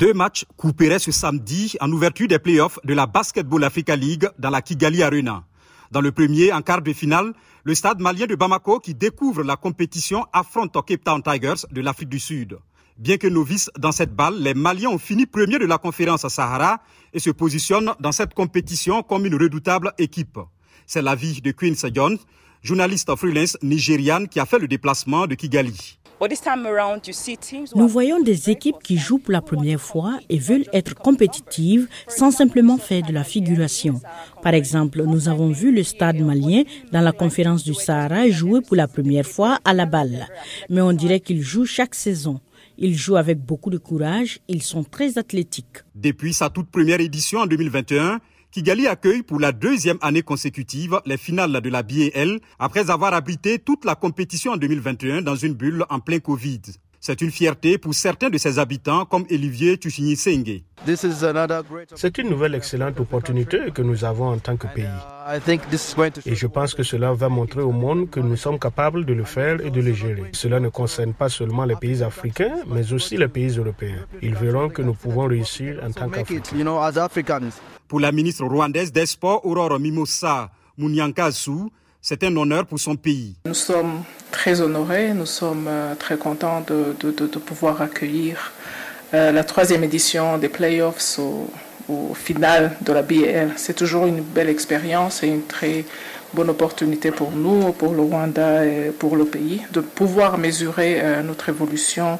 Deux matchs couperaient ce samedi en ouverture des playoffs de la Basketball Africa League dans la Kigali Arena. Dans le premier, en quart de finale, le stade malien de Bamako qui découvre la compétition affronte Cape Town Tigers de l'Afrique du Sud. Bien que novices dans cette balle, les Maliens ont fini premier de la conférence Sahara et se positionnent dans cette compétition comme une redoutable équipe. C'est l'avis de Quincy Jones, journaliste freelance nigériane qui a fait le déplacement de Kigali. Nous voyons des équipes qui jouent pour la première fois et veulent être compétitives sans simplement faire de la figuration. Par exemple, nous avons vu le stade malien dans la conférence du Sahara jouer pour la première fois à la balle. Mais on dirait qu'ils jouent chaque saison. Ils jouent avec beaucoup de courage, ils sont très athlétiques. Depuis sa toute première édition en 2021, Kigali accueille pour la deuxième année consécutive les finales de la BAL après avoir abrité toute la compétition en 2021 dans une bulle en plein Covid. C'est une fierté pour certains de ses habitants comme Olivier Tuchini Senge. C'est une nouvelle excellente opportunité que nous avons en tant que pays. Et je pense que cela va montrer au monde que nous sommes capables de le faire et de le gérer. Cela ne concerne pas seulement les pays africains, mais aussi les pays européens. Ils verront que nous pouvons réussir en tant qu'Africains. Pour la ministre rwandaise des Sports, Aurore Mimosa Munyankazu, c'est un honneur pour son pays. Nous sommes très honorés, nous sommes euh, très contents de, pouvoir accueillir euh, la troisième édition des playoffs au, au final de la BL. C'est toujours une belle expérience et une très bonne opportunité pour nous, pour le Rwanda et pour le pays, de pouvoir mesurer euh, notre évolution,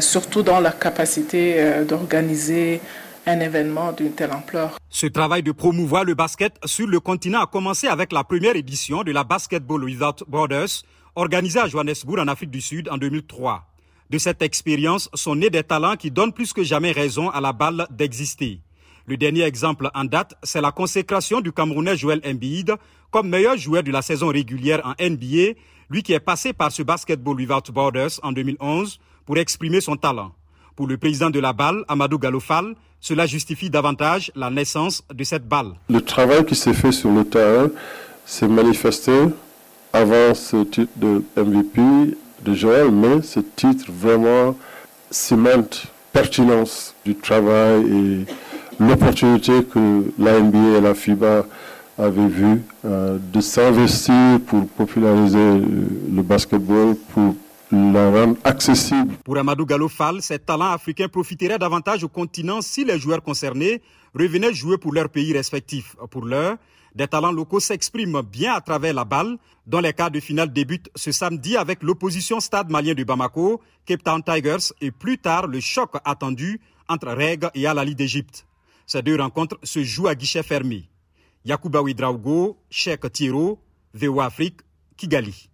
surtout dans la capacité d'organiser un événement d'une telle ampleur. Ce travail de promouvoir le basket sur le continent a commencé avec la première édition de la Basketball Without Borders, organisée à Johannesburg en Afrique du Sud en 2003. De cette expérience sont nés des talents qui donnent plus que jamais raison à la balle d'exister. Le dernier exemple en date, c'est la consécration du Camerounais Joel Embiid comme meilleur joueur de la saison régulière en NBA, lui qui est passé par ce Basketball Without Borders en 2011 pour exprimer son talent. Pour le président de la balle, Amadou Galofal, cela justifie davantage la naissance de cette balle. Le travail qui s'est fait sur le terrain s'est manifesté avant ce titre de MVP de Joël, mais ce titre vraiment cimente pertinence du travail et l'opportunité que la NBA et la FIBA avaient vu euh, de s'investir pour populariser le basketball, pour la rendre accessible. Pour Amadou Galofal, ces talents africains profiteraient davantage au continent si les joueurs concernés revenaient jouer pour leur pays respectif. Pour l'heure, des talents locaux s'expriment bien à travers la balle, dont les quarts de finale débutent ce samedi avec l'opposition Stade malien de Bamako, Cape Town Tigers et plus tard le choc attendu entre Reg et Al-Ali d'Égypte. Ces deux rencontres se jouent à guichet fermé. Yacouba Ouidraogo, Cheikh Thiro, VOA Afrique, Kigali.